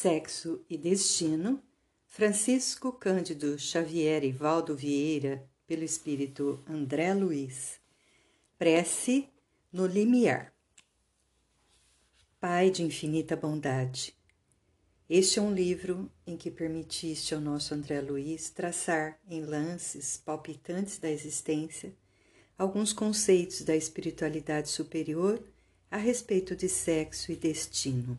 Sexo e Destino, Francisco Cândido Xavier e Valdo Vieira, pelo espírito André Luiz. Prece no limiar. Pai de infinita bondade, este é um livro em que permitiste ao nosso André Luiz traçar em lances palpitantes da existência alguns conceitos da espiritualidade superior a respeito de sexo e destino.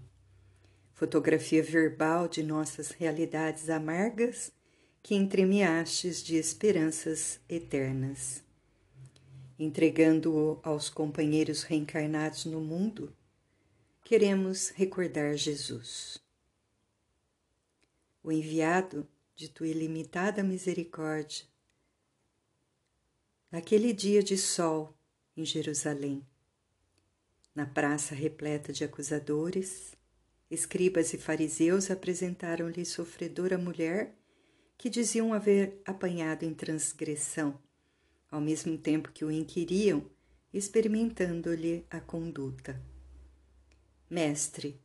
Fotografia verbal de nossas realidades amargas que entremeastes de esperanças eternas. Entregando-o aos companheiros reencarnados no mundo, queremos recordar Jesus, o enviado de tua ilimitada misericórdia, naquele dia de sol em Jerusalém na praça repleta de acusadores, escribas e fariseus apresentaram-lhe sofredora mulher que diziam haver apanhado em transgressão, ao mesmo tempo que o inquiriam, experimentando-lhe a conduta. Mestre,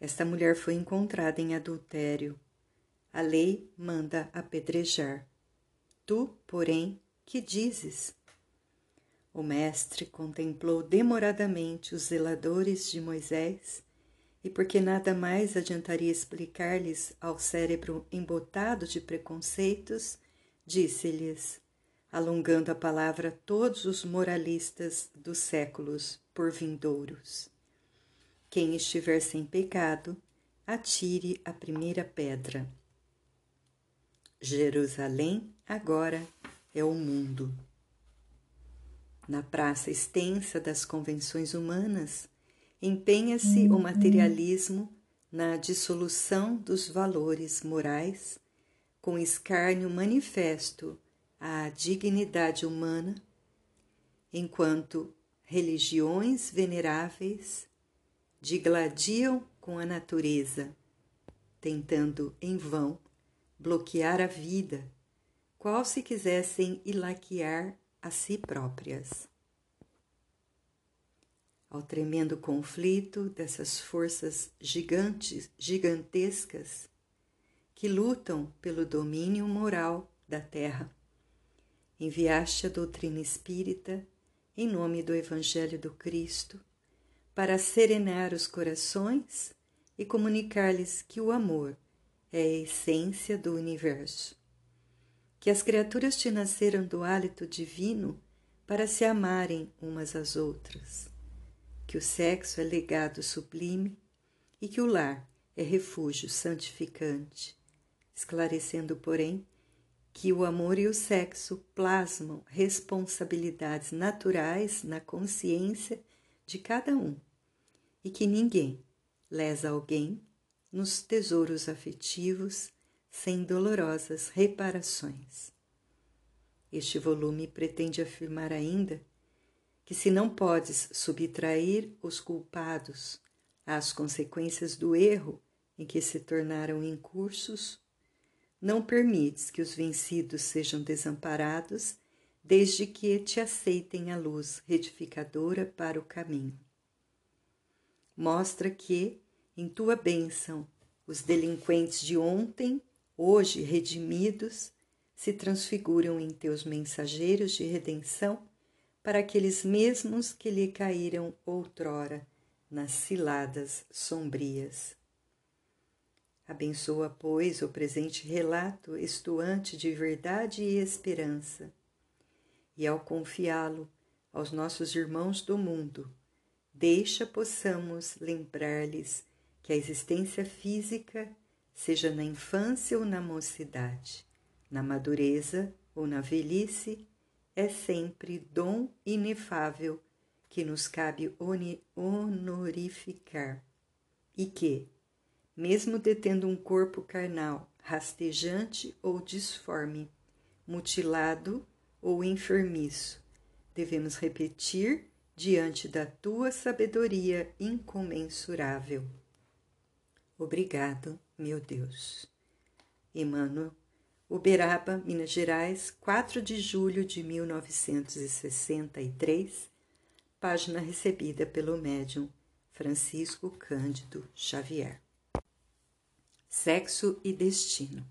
esta mulher foi encontrada em adultério. A lei manda apedrejar. Tu, porém, que dizes? O mestre contemplou demoradamente os zeladores de Moisés e, porque nada mais adiantaria explicar-lhes ao cérebro embotado de preconceitos, disse-lhes, alongando a palavra a todos os moralistas dos séculos por vindouros: Quem estiver sem pecado, atire a primeira pedra. Jerusalém agora é o mundo. Na praça extensa das convenções humanas, empenha-se o materialismo na dissolução dos valores morais, com escárnio manifesto à dignidade humana, enquanto religiões veneráveis digladiam com a natureza, tentando em vão bloquear a vida, qual se quisessem ilaquear a si próprias. Ao tremendo conflito dessas forças gigantes, gigantescas que lutam pelo domínio moral da terra, enviaste a doutrina espírita em nome do Evangelho do Cristo para serenar os corações e comunicar-lhes que o amor é a essência do universo. Que as criaturas te nasceram do hálito divino para se amarem umas às outras, que o sexo é legado sublime e que o lar é refúgio santificante, esclarecendo, porém, que o amor e o sexo plasmam responsabilidades naturais na consciência de cada um e que ninguém lesa alguém nos tesouros afetivos sem dolorosas reparações. Este volume pretende afirmar ainda que, se não podes subtrair os culpados às consequências do erro em que se tornaram incursos, não permites que os vencidos sejam desamparados, desde que te aceitem a luz retificadora para o caminho. Mostra que, em tua bênção, os delinquentes de ontem hoje redimidos, se transfiguram em teus mensageiros de redenção para aqueles mesmos que lhe caíram outrora nas ciladas sombrias. Abençoa, pois, o presente relato estuante de verdade e esperança, e ao confiá-lo aos nossos irmãos do mundo, deixa possamos lembrar-lhes que a existência física seja na infância ou na mocidade, na madureza ou na velhice, é sempre dom inefável que nos cabe honorificar e que, mesmo detendo um corpo carnal rastejante ou disforme, mutilado ou enfermiço, devemos repetir diante da tua sabedoria incomensurável. Obrigado, meu Deus. Emmanuel, Uberaba, Minas Gerais, 4 de julho de 1963, página recebida pelo médium Francisco Cândido Xavier. Sexo e destino.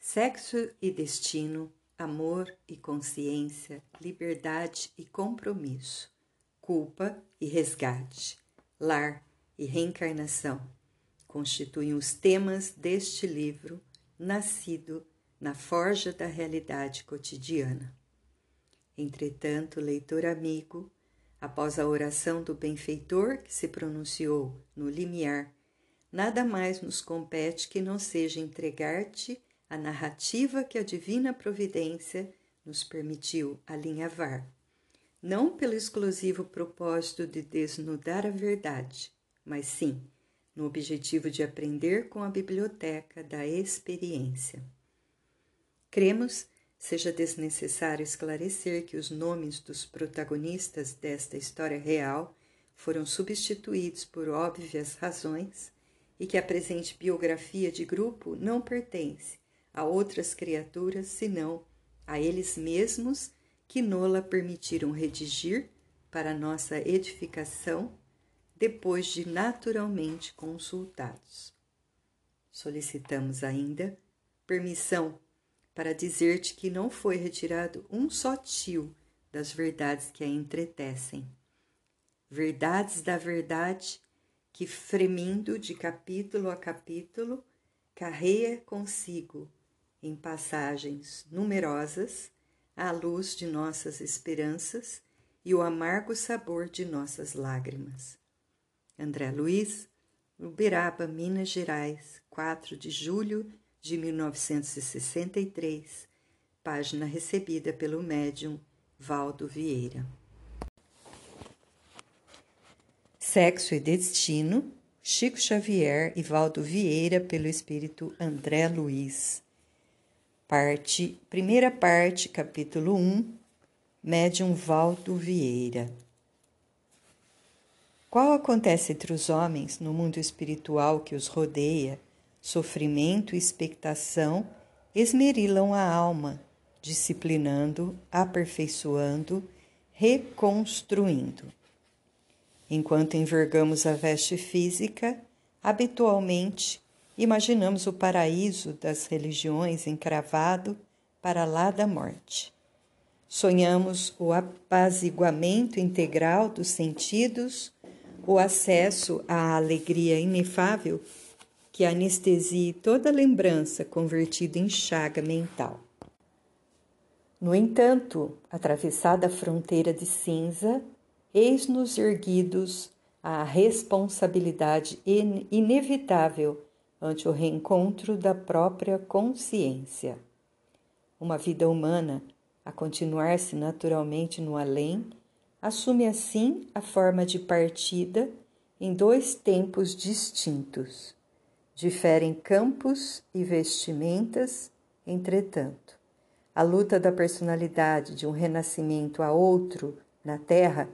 Sexo e destino, amor e consciência, liberdade e compromisso, culpa e resgate, lar e reencarnação constituem os temas deste livro, nascido na forja da realidade cotidiana. Entretanto, leitor amigo, após a oração do benfeitor que se pronunciou no limiar nada mais nos compete que não seja entregar-te a narrativa que a divina providência nos permitiu alinhavar, não pelo exclusivo propósito de desnudar a verdade, mas sim no objetivo de aprender com a biblioteca da experiência. Cremos seja desnecessário esclarecer que os nomes dos protagonistas desta história real foram substituídos por óbvias razões e que a presente biografia de grupo não pertence a outras criaturas senão a eles mesmos que nola permitiram redigir para nossa edificação depois de naturalmente consultados. Solicitamos ainda permissão para dizer-te que não foi retirado um só tio das verdades que a entretecem. Verdades da verdade que, fremindo de capítulo a capítulo, carreia consigo, em passagens numerosas, a luz de nossas esperanças e o amargo sabor de nossas lágrimas. André Luiz, Uberaba, Minas Gerais, 4 de julho de 1963, página recebida pelo médium Valdo Vieira. Sexo e Destino, Chico Xavier e Valdo Vieira, pelo espírito André Luiz. Parte, primeira parte, capítulo 1, Médium Valdo Vieira. Qual acontece entre os homens no mundo espiritual que os rodeia, sofrimento e expectação esmerilam a alma, disciplinando, aperfeiçoando, reconstruindo. Enquanto envergamos a veste física, habitualmente imaginamos o paraíso das religiões encravado para lá da morte. Sonhamos o apaziguamento integral dos sentidos, o acesso à alegria inefável que anestesie toda lembrança convertida em chaga mental. No entanto, atravessada a fronteira de cinza, eis-nos erguidos à responsabilidade inevitável ante o reencontro da própria consciência. Uma vida humana, a continuar-se naturalmente no além, assume assim a forma de partida em dois tempos distintos. Diferem campos e vestimentas, entretanto. A luta da personalidade de um renascimento a outro na Terra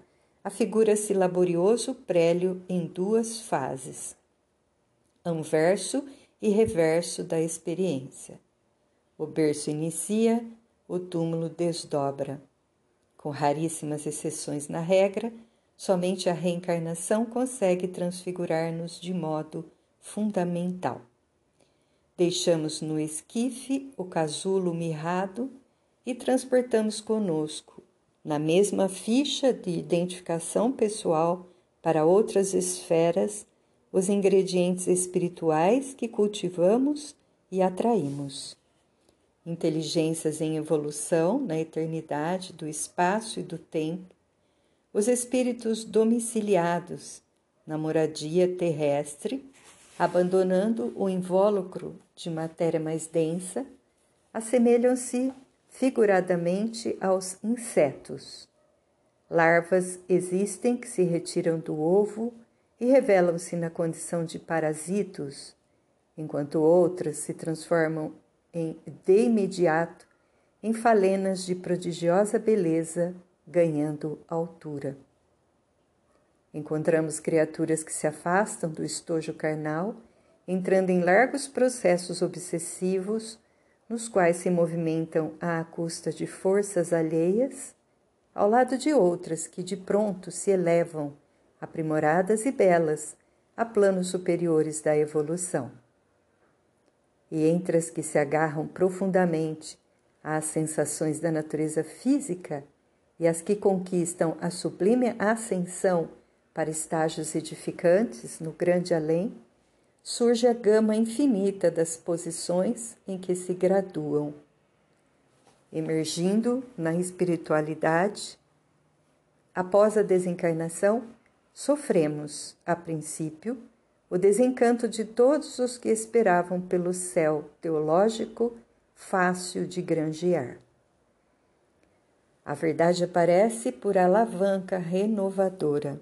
afigura-se laborioso prélio em duas fases, anverso e reverso da experiência. O berço inicia, o túmulo desdobra. Com raríssimas exceções na regra, somente a reencarnação consegue transfigurar-nos de modo fundamental. Deixamos no esquife o casulo mirrado e transportamos conosco na mesma ficha de identificação pessoal para outras esferas os ingredientes espirituais que cultivamos e atraímos. Inteligências em evolução na eternidade do espaço e do tempo, os espíritos domiciliados na moradia terrestre, abandonando o invólucro de matéria mais densa, assemelham-se figuradamente aos insetos. Larvas existem que se retiram do ovo e revelam-se na condição de parasitos, enquanto outras se transformam em, de imediato em falenas de prodigiosa beleza, ganhando altura. Encontramos criaturas que se afastam do estojo carnal, entrando em largos processos obsessivos nos quais se movimentam à custa de forças alheias, ao lado de outras que de pronto se elevam, aprimoradas e belas, a planos superiores da evolução. E entre as que se agarram profundamente às sensações da natureza física e as que conquistam a sublime ascensão para estágios edificantes no grande além, surge a gama infinita das posições em que se graduam. Emergindo na espiritualidade, após a desencarnação, sofremos, a princípio, o desencanto de todos os que esperavam pelo céu teológico fácil de granjear. A verdade aparece por alavanca renovadora.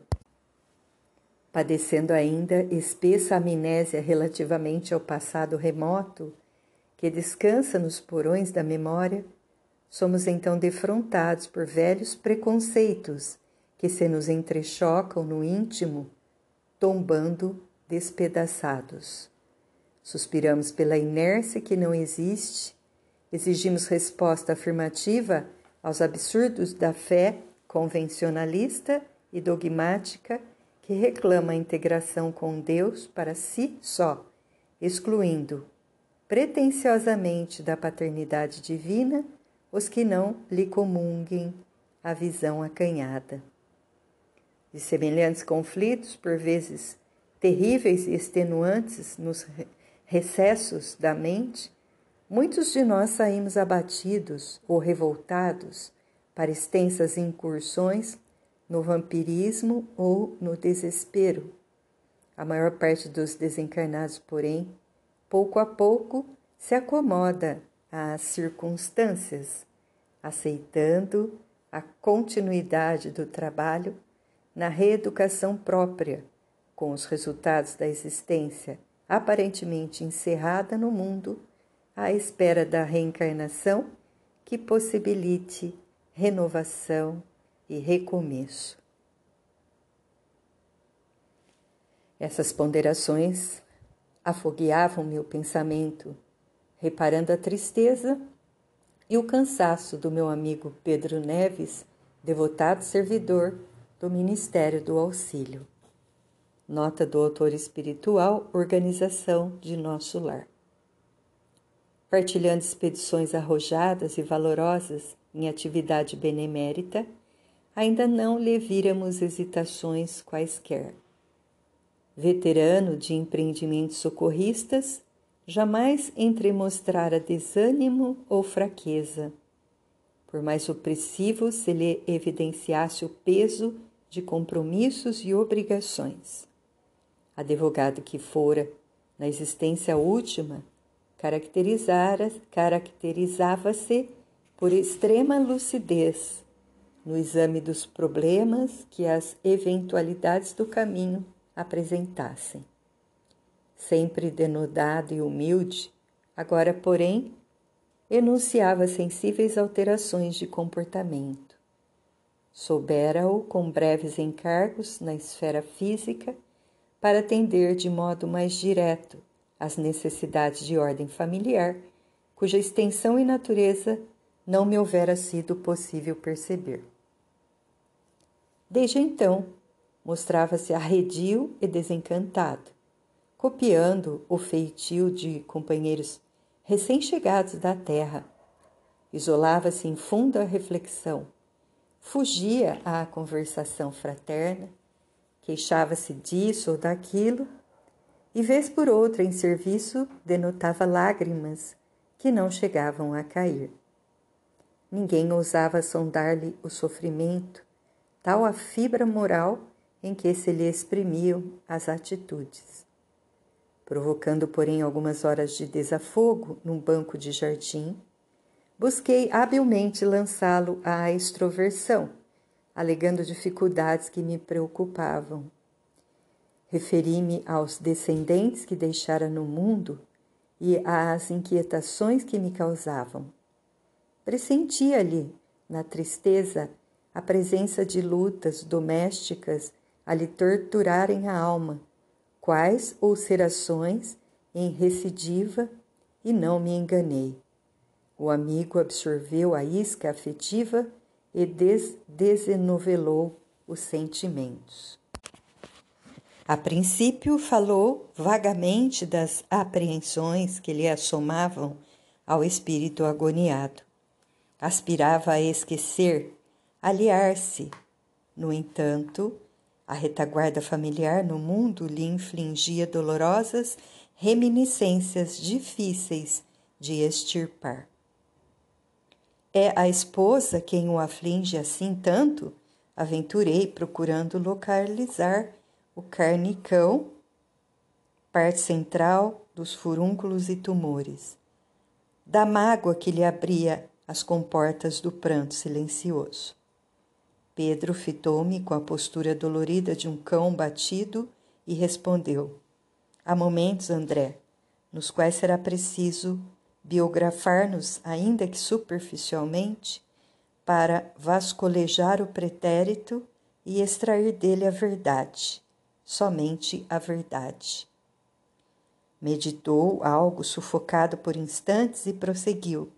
Padecendo ainda espessa amnésia relativamente ao passado remoto, que descansa nos porões da memória, somos então defrontados por velhos preconceitos que se nos entrechocam no íntimo, tombando despedaçados. Suspiramos pela inércia que não existe, exigimos resposta afirmativa aos absurdos da fé convencionalista e dogmática que reclama a integração com Deus para si só, excluindo pretensiosamente da paternidade divina os que não lhe comunguem a visão acanhada. De semelhantes conflitos, por vezes terríveis e extenuantes nos recessos da mente, muitos de nós saímos abatidos ou revoltados para extensas incursões no vampirismo ou no desespero. A maior parte dos desencarnados, porém, pouco a pouco se acomoda às circunstâncias, aceitando a continuidade do trabalho na reeducação própria, com os resultados da existência aparentemente encerrada no mundo, à espera da reencarnação que possibilite renovação e recomeço. Essas ponderações afogueavam meu pensamento, reparando a tristeza e o cansaço do meu amigo Pedro Neves, devotado servidor do Ministério do Auxílio. Nota do autor espiritual, organização de nosso lar. Partilhando expedições arrojadas e valorosas em atividade benemérita, ainda não lhe víramos hesitações quaisquer. Veterano de empreendimentos socorristas, jamais entremostrara desânimo ou fraqueza. Por mais opressivo se lhe evidenciasse o peso de compromissos e obrigações. Advogado que fora, na existência última, caracterizava-se por extrema lucidez no exame dos problemas que as eventualidades do caminho apresentassem. Sempre denodado e humilde, agora, porém, enunciava sensíveis alterações de comportamento soubera-o com breves encargos na esfera física para atender de modo mais direto às necessidades de ordem familiar, cuja extensão e natureza não me houvera sido possível perceber. Desde então, mostrava-se arredio e desencantado, copiando o feitio de companheiros recém-chegados da terra. Isolava-se em funda reflexão fugia à conversação fraterna, queixava-se disso ou daquilo, e vez por outra em serviço denotava lágrimas que não chegavam a cair. Ninguém ousava sondar-lhe o sofrimento, tal a fibra moral em que se lhe exprimiam as atitudes. Provocando, porém, algumas horas de desafogo num banco de jardim, Busquei habilmente lançá-lo à extroversão, alegando dificuldades que me preocupavam. Referi-me aos descendentes que deixara no mundo e às inquietações que me causavam. Pressentia-lhe, na tristeza, a presença de lutas domésticas a lhe torturarem a alma, quais ulcerações em recidiva, e não me enganei. O amigo absorveu a isca afetiva e des desenovelou os sentimentos. A princípio, falou vagamente das apreensões que lhe assomavam ao espírito agoniado. Aspirava a esquecer, aliar-se. No entanto, a retaguarda familiar no mundo lhe infligia dolorosas reminiscências difíceis de extirpar. É a esposa quem o aflige assim tanto? Aventurei procurando localizar o carnicão, parte central dos furúnculos e tumores, da mágoa que lhe abria as comportas do pranto silencioso. Pedro fitou-me com a postura dolorida de um cão batido e respondeu: Há momentos, André, nos quais será preciso biografar-nos, ainda que superficialmente, para vascolejar o pretérito e extrair dele a verdade somente a verdade. Meditou algo sufocado por instantes e prosseguiu.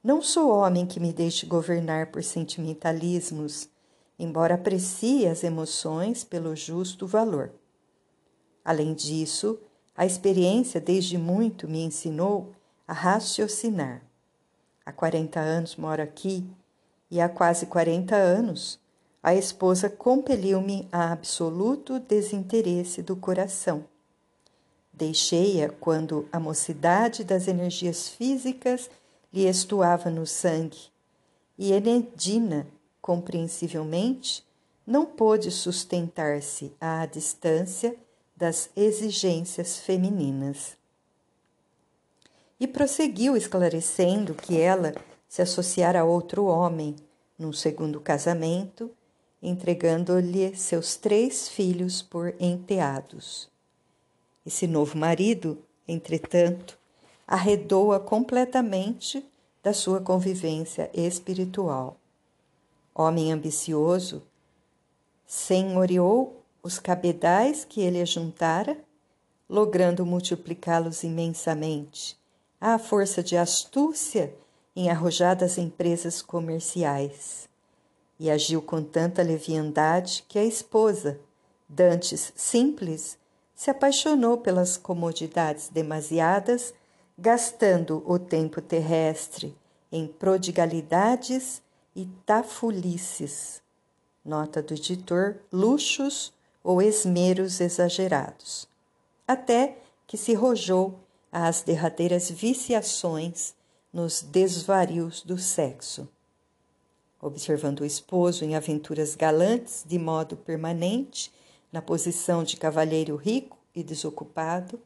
Não sou homem que me deixe governar por sentimentalismos, embora aprecie as emoções pelo justo valor. Além disso, a experiência desde muito me ensinou a raciocinar. Há 40 anos moro aqui e há quase 40 anos a esposa compeliu-me a absoluto desinteresse do coração. Deixei-a quando a mocidade das energias físicas lhe estuava no sangue, e Enedina, compreensivelmente, não pôde sustentar-se à distância das exigências femininas. E prosseguiu esclarecendo que ela se associara a outro homem num segundo casamento entregando-lhe seus três filhos por enteados. Esse novo marido, entretanto, arredou-a completamente da sua convivência espiritual. Homem ambicioso, senhoreou os cabedais que ele ajuntara, logrando multiplicá-los imensamente, à força de astúcia em arrojadas empresas comerciais e agiu com tanta leviandade que a esposa, dantes simples, se apaixonou pelas comodidades demasiadas, gastando o tempo terrestre em prodigalidades e tafulices. Nota do editor: luxos ou esmeros exagerados. Até que se rojou às derradeiras viciações nos desvarios do sexo observando o esposo em aventuras galantes de modo permanente, na posição de cavalheiro rico e desocupado,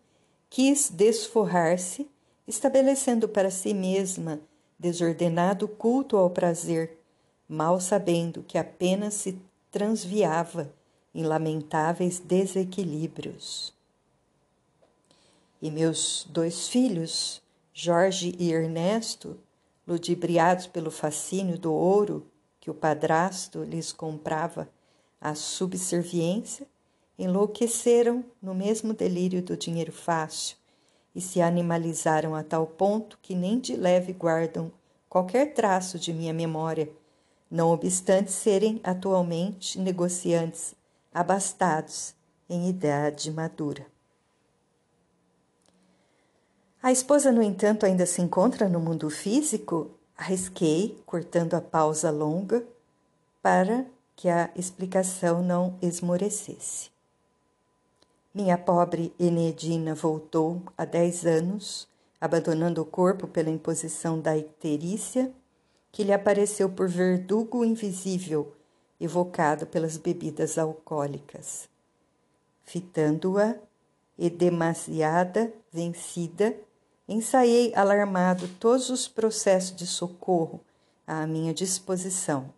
quis desforrar-se, estabelecendo para si mesma desordenado culto ao prazer, mal sabendo que apenas se transviava em lamentáveis desequilíbrios. E meus dois filhos, Jorge e Ernesto, ludibriados pelo fascínio do ouro que o padrasto lhes comprava à subserviência, enlouqueceram no mesmo delírio do dinheiro fácil e se animalizaram a tal ponto que nem de leve guardam qualquer traço de minha memória, não obstante serem atualmente negociantes abastados em idade madura. A esposa, no entanto, ainda se encontra no mundo físico? Arrisquei, cortando a pausa longa, para que a explicação não esmorecesse. Minha pobre Enedina voltou há dez anos, abandonando o corpo pela imposição da icterícia, que lhe apareceu por verdugo invisível, evocado pelas bebidas alcoólicas. Fitando-a, e demasiada, vencida, ensaiei alarmado todos os processos de socorro à minha disposição.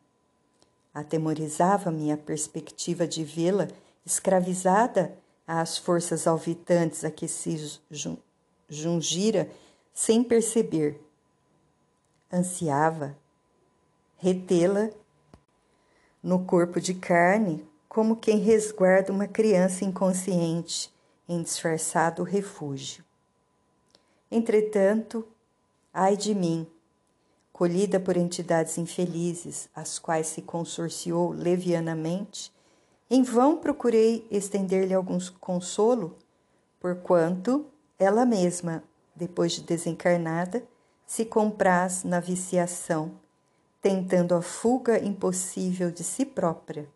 Atemorizava-me a perspectiva de vê-la escravizada às forças alvitantes a que se jungira sem perceber. Ansiava retê-la no corpo de carne como quem resguarda uma criança inconsciente em disfarçado refúgio. Entretanto, ai de mim, colhida por entidades infelizes, as quais se consorciou levianamente, Em vão procurei estender-lhe algum consolo, porquanto ela mesma, depois de desencarnada, se compraz na viciação, tentando a fuga impossível de si própria.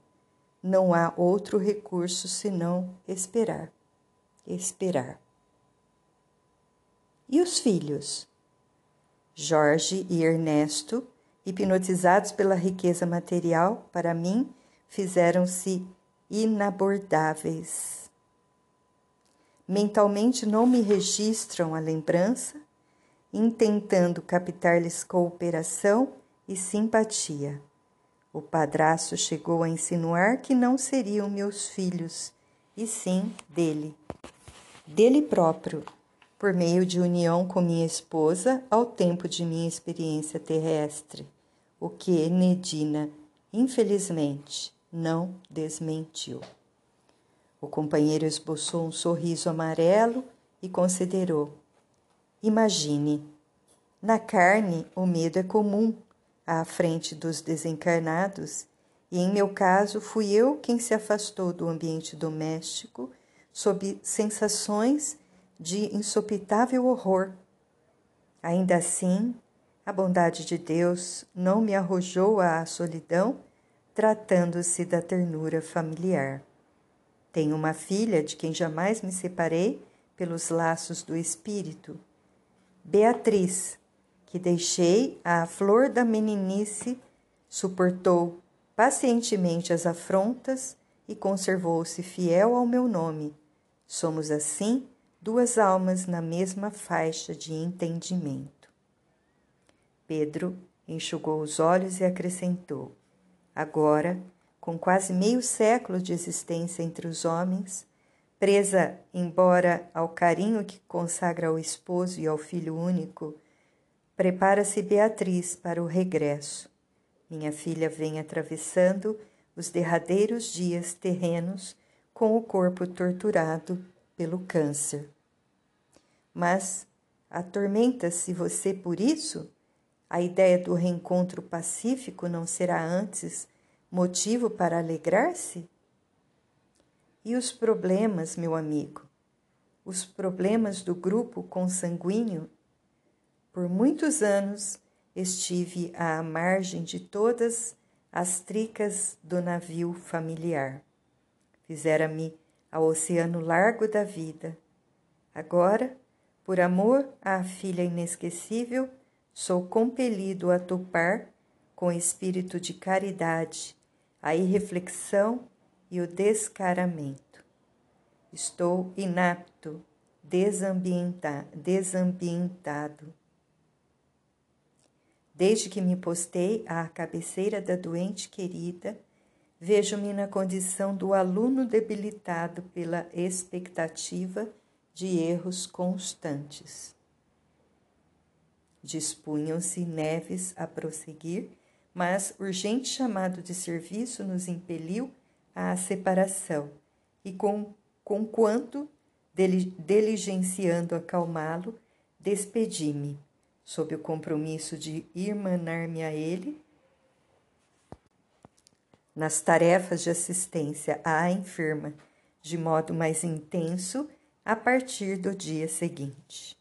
Não há outro recurso senão esperar. Esperar. E os filhos? Jorge e Ernesto, hipnotizados pela riqueza material, para mim, fizeram-se inabordáveis. Mentalmente não me registram a lembrança, intentando captar-lhes cooperação e simpatia. O padraço chegou a insinuar que não seriam meus filhos, e sim dele, dele próprio, por meio de união com minha esposa ao tempo de minha experiência terrestre, o que Nedina, infelizmente, não desmentiu. O companheiro esboçou um sorriso amarelo e considerou: Imagine, na carne o medo é comum à frente dos desencarnados, e em meu caso fui eu quem se afastou do ambiente doméstico sob sensações de insopitável horror. Ainda assim, a bondade de Deus não me arrojou à solidão, tratando-se da ternura familiar. Tenho uma filha de quem jamais me separei pelos laços do espírito, Beatriz, que deixei à flor da meninice, suportou pacientemente as afrontas e conservou-se fiel ao meu nome. Somos assim duas almas na mesma faixa de entendimento. Pedro enxugou os olhos e acrescentou: Agora, com quase meio século de existência entre os homens, presa embora ao carinho que consagra ao esposo e ao filho único, prepara-se Beatriz para o regresso. Minha filha vem atravessando os derradeiros dias terrenos com o corpo torturado pelo câncer. Mas atormenta-se você por isso? A ideia do reencontro pacífico não será antes motivo para alegrar-se? E os problemas, meu amigo? Os problemas do grupo consanguíneo? Por muitos anos estive à margem de todas as tricas do navio familiar. Fizera-me ao oceano largo da vida. Agora, por amor à filha inesquecível, sou compelido a topar com espírito de caridade a irreflexão e o descaramento. Estou inapto, desambienta, desambientado. Desde que me postei à cabeceira da doente querida, vejo-me na condição do aluno debilitado pela expectativa de erros constantes. Dispunham-se Neves a prosseguir, mas urgente chamado de serviço nos impeliu à separação, e com, com quanto, diligenciando acalmá-lo, despedi-me, sob o compromisso de irmanar-me a ele nas tarefas de assistência à enferma, de modo mais intenso a partir do dia seguinte.